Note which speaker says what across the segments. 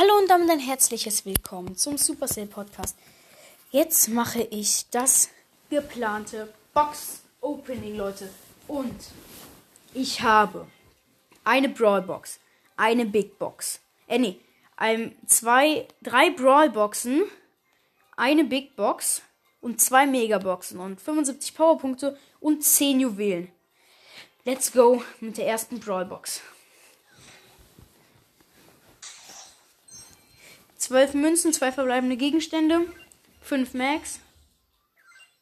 Speaker 1: Hallo und damit ein herzliches Willkommen zum Supercell Podcast. Jetzt mache ich das geplante Box Opening, Leute. Und ich habe eine Brawl Box, eine Big Box. Äh, nee, ein, zwei, drei Brawl Boxen, eine Big Box und zwei Megaboxen und 75 Powerpunkte und 10 Juwelen. Let's go mit der ersten Brawl Box. 12 Münzen, 2 verbleibende Gegenstände, 5 Max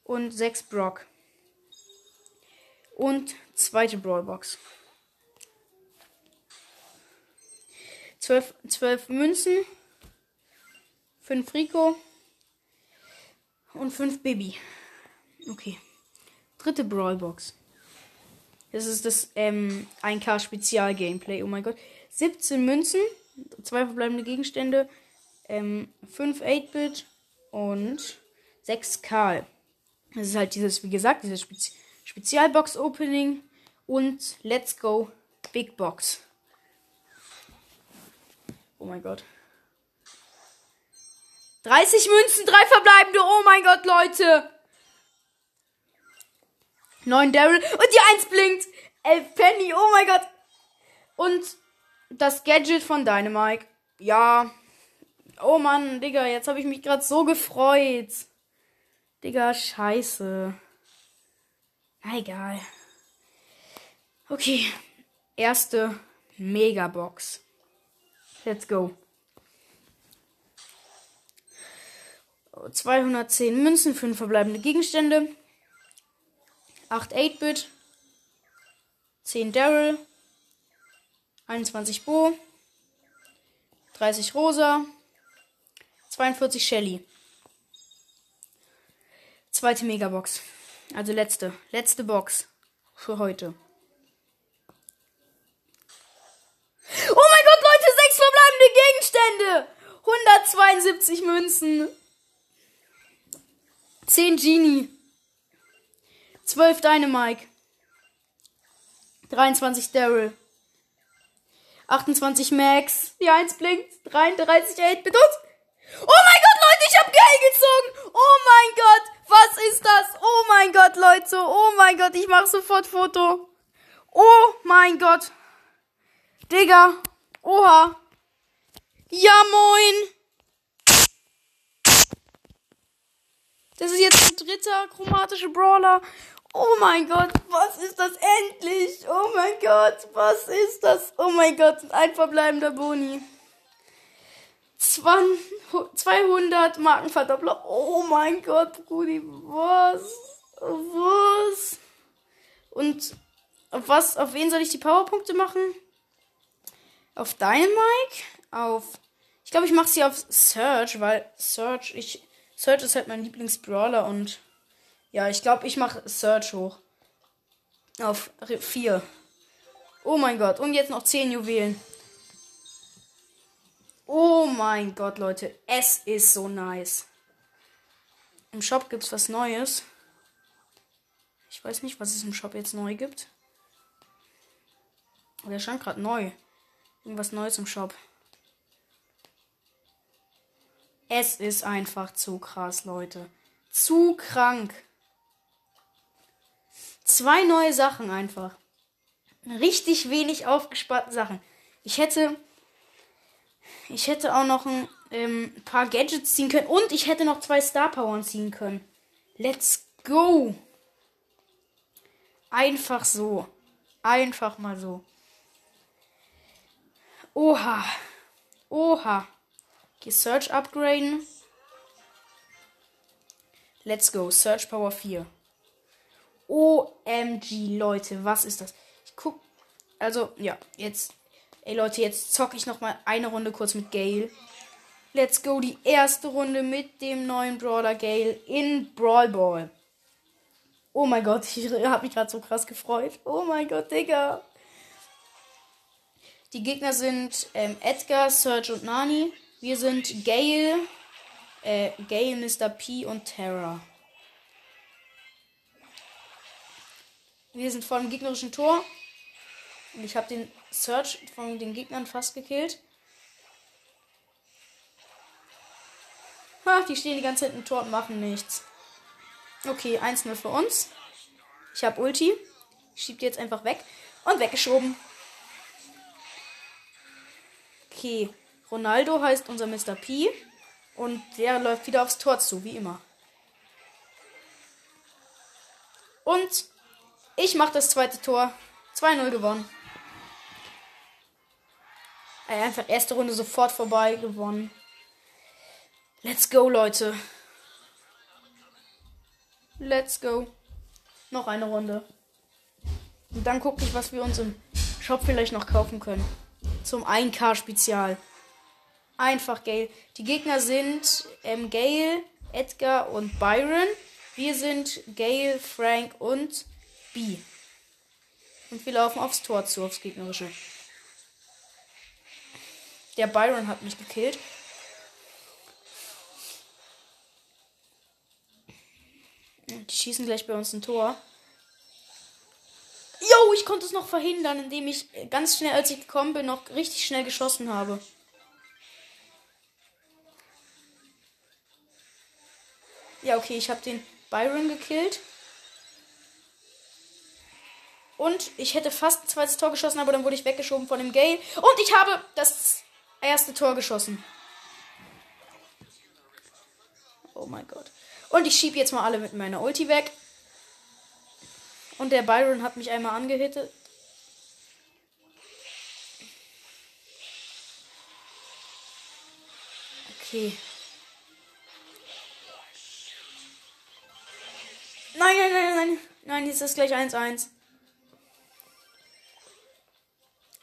Speaker 1: und 6 Brock. Und zweite Brawlbox. 12, 12 Münzen, 5 Rico und 5 Baby. Okay. Dritte Brawlbox. Das ist das ähm, 1K Spezial Gameplay. Oh mein Gott. 17 Münzen, 2 verbleibende Gegenstände, ähm, 5 8-Bit und 6 Karl. Das ist halt dieses, wie gesagt, dieses Spezi Spezialbox-Opening und Let's Go Big Box. Oh mein Gott. 30 Münzen, 3 verbleibende. Oh mein Gott, Leute. 9 Daryl. Und die 1 blinkt. 11 Penny. Oh mein Gott. Und das Gadget von Dynamite. Ja, Oh Mann, Digga, jetzt habe ich mich gerade so gefreut. Digga, scheiße. Na, egal. Okay. Erste Megabox. Let's go. 210 Münzen, 5 verbleibende Gegenstände. 8 8-Bit. 10 Daryl. 21 Bo. 30 Rosa. 42 Shelly. Zweite Megabox. Also letzte. Letzte Box. Für heute. Oh mein Gott, Leute, sechs verbleibende Gegenstände. 172 Münzen. 10 Genie. 12 Dynamike. 23 Daryl. 28 Max. Die 1 blinkt. 33 8 Bit und Oh mein Gott, Leute, ich habe Geld gezogen. Oh mein Gott, was ist das? Oh mein Gott, Leute. Oh mein Gott, ich mache sofort Foto. Oh mein Gott. Digga. Oha. Ja, moin. Das ist jetzt ein dritter chromatischer Brawler. Oh mein Gott, was ist das endlich? Oh mein Gott, was ist das? Oh mein Gott, ein verbleibender Boni. 200 Markenverdoppler. Oh mein Gott, Brudi, was? Was? Und auf was, auf wen soll ich die Powerpunkte machen? Auf deinen Mike? Auf, ich glaube, ich mache sie auf Search, weil Search, ich, Search ist halt mein Lieblingsbrawler und ja, ich glaube, ich mache Search hoch. Auf 4. Oh mein Gott, und jetzt noch 10 Juwelen. Oh mein Gott, Leute. Es ist so nice. Im Shop gibt es was Neues. Ich weiß nicht, was es im Shop jetzt neu gibt. Der scheint gerade neu. Irgendwas Neues im Shop. Es ist einfach zu krass, Leute. Zu krank. Zwei neue Sachen einfach. Richtig wenig aufgespannte Sachen. Ich hätte ich hätte auch noch ein ähm, paar Gadgets ziehen können. Und ich hätte noch zwei Star Power ziehen können. Let's go. Einfach so. Einfach mal so. Oha. Oha. Okay, Search upgraden. Let's go. Search Power 4. OMG, Leute, was ist das? Ich guck. Also, ja, jetzt Ey Leute, jetzt zocke ich noch mal eine Runde kurz mit Gale. Let's go, die erste Runde mit dem neuen Brawler Gale in Brawl Ball. Oh mein Gott, ich habe mich gerade so krass gefreut. Oh mein Gott, Digga. Die Gegner sind ähm, Edgar, Serge und Nani. Wir sind Gale, äh, Gale, Mr. P und Terra. Wir sind vor dem gegnerischen Tor. Und ich habe den Search von den Gegnern fast gekillt. Ha, die stehen die ganze Zeit im Tor und machen nichts. Okay, 1-0 für uns. Ich habe Ulti. Schiebt jetzt einfach weg. Und weggeschoben. Okay. Ronaldo heißt unser Mr. P. Und der läuft wieder aufs Tor zu, wie immer. Und ich mache das zweite Tor. 2-0 gewonnen. Einfach erste Runde sofort vorbei gewonnen. Let's go, Leute. Let's go. Noch eine Runde. Und dann gucke ich, was wir uns im Shop vielleicht noch kaufen können. Zum 1K-Spezial. Einfach Gale. Die Gegner sind ähm, Gale, Edgar und Byron. Wir sind Gale, Frank und B. Und wir laufen aufs Tor zu, aufs gegnerische. Der Byron hat mich gekillt. Die schießen gleich bei uns ein Tor. Jo, ich konnte es noch verhindern, indem ich ganz schnell, als ich gekommen bin, noch richtig schnell geschossen habe. Ja, okay, ich habe den Byron gekillt. Und ich hätte fast ein zweites Tor geschossen, aber dann wurde ich weggeschoben von dem Gale. Und ich habe das erste Tor geschossen. Oh mein Gott. Und ich schiebe jetzt mal alle mit meiner Ulti weg. Und der Byron hat mich einmal angehittet. Okay. Nein, nein, nein, nein. Nein, jetzt ist gleich 1-1.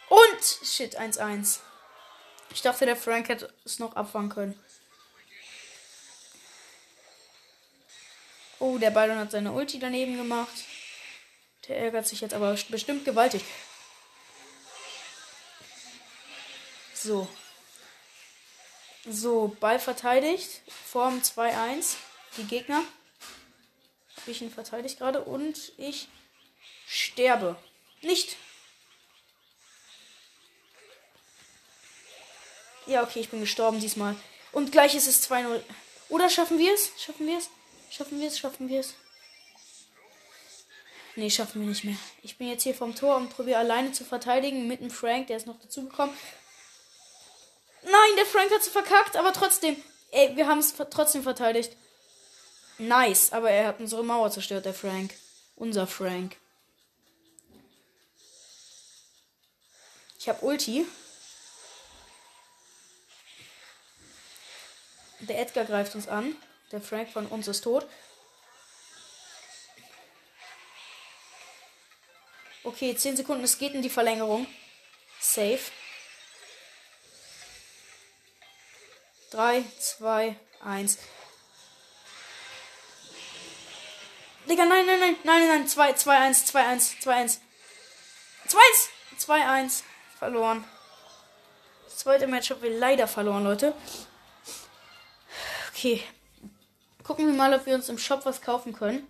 Speaker 1: Und shit, 1-1. Ich dachte, der Frank hätte es noch abfangen können. Oh, der Byron hat seine Ulti daneben gemacht. Der ärgert sich jetzt aber bestimmt gewaltig. So. So, Ball verteidigt. Form 2-1. Die Gegner. Ich ihn verteidigt gerade. Und ich sterbe. Nicht. Ja, okay, ich bin gestorben diesmal. Und gleich ist es 2-0. Oder schaffen wir es? Schaffen wir es? Schaffen wir es? Schaffen wir es? Nee, schaffen wir nicht mehr. Ich bin jetzt hier vom Tor und probiere alleine zu verteidigen mit dem Frank, der ist noch dazugekommen. Nein, der Frank hat es verkackt, aber trotzdem. Ey, wir haben es trotzdem verteidigt. Nice, aber er hat unsere Mauer zerstört, der Frank. Unser Frank. Ich habe Ulti. Der Edgar greift uns an. Der Frank von uns ist tot. Okay, 10 Sekunden. Es geht in die Verlängerung. Safe. 3, 2, 1. Digga, nein, nein, nein, nein, nein, 2, 2, 1, 2, 1, 2, 1. 2, 1, 2, 1. Verloren. Das zweite Match haben wir leider verloren, Leute. Okay. Gucken wir mal, ob wir uns im Shop was kaufen können.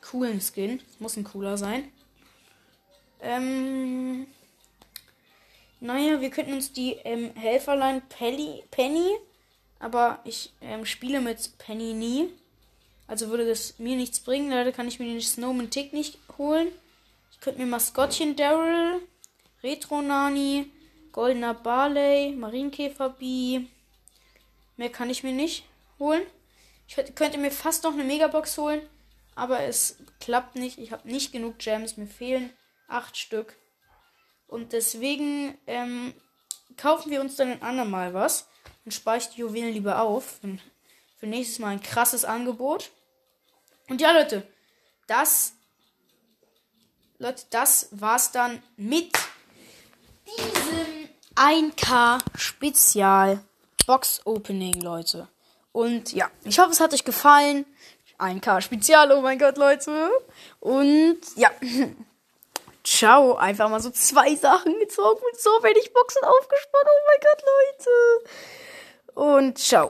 Speaker 1: Coolen Skin. Muss ein cooler sein. Ähm. Naja, wir könnten uns die ähm, Helferlein Penny, Penny, aber ich ähm, spiele mit Penny nie. Also würde das mir nichts bringen. Leider kann ich mir den Snowman Tick nicht holen. Ich könnte mir Maskottchen Daryl, Retro Nani, Goldener Barley, Marienkäfer Bee. Mehr kann ich mir nicht holen. Ich könnte mir fast noch eine Megabox holen, aber es klappt nicht. Ich habe nicht genug Gems, mir fehlen acht Stück. Und deswegen ähm, kaufen wir uns dann ein andermal was und speichern die Juwelen lieber auf. Für, nächstes Mal ein krasses Angebot. Und ja, Leute, das, Leute, das war's dann mit diesem 1K Spezial Box Opening, Leute. Und ja, ich hoffe, es hat euch gefallen. 1K Spezial, oh mein Gott, Leute. Und ja. Ciao. Einfach mal so zwei Sachen gezogen und so wenig Boxen aufgespannt. Oh mein Gott, Leute. Und ciao.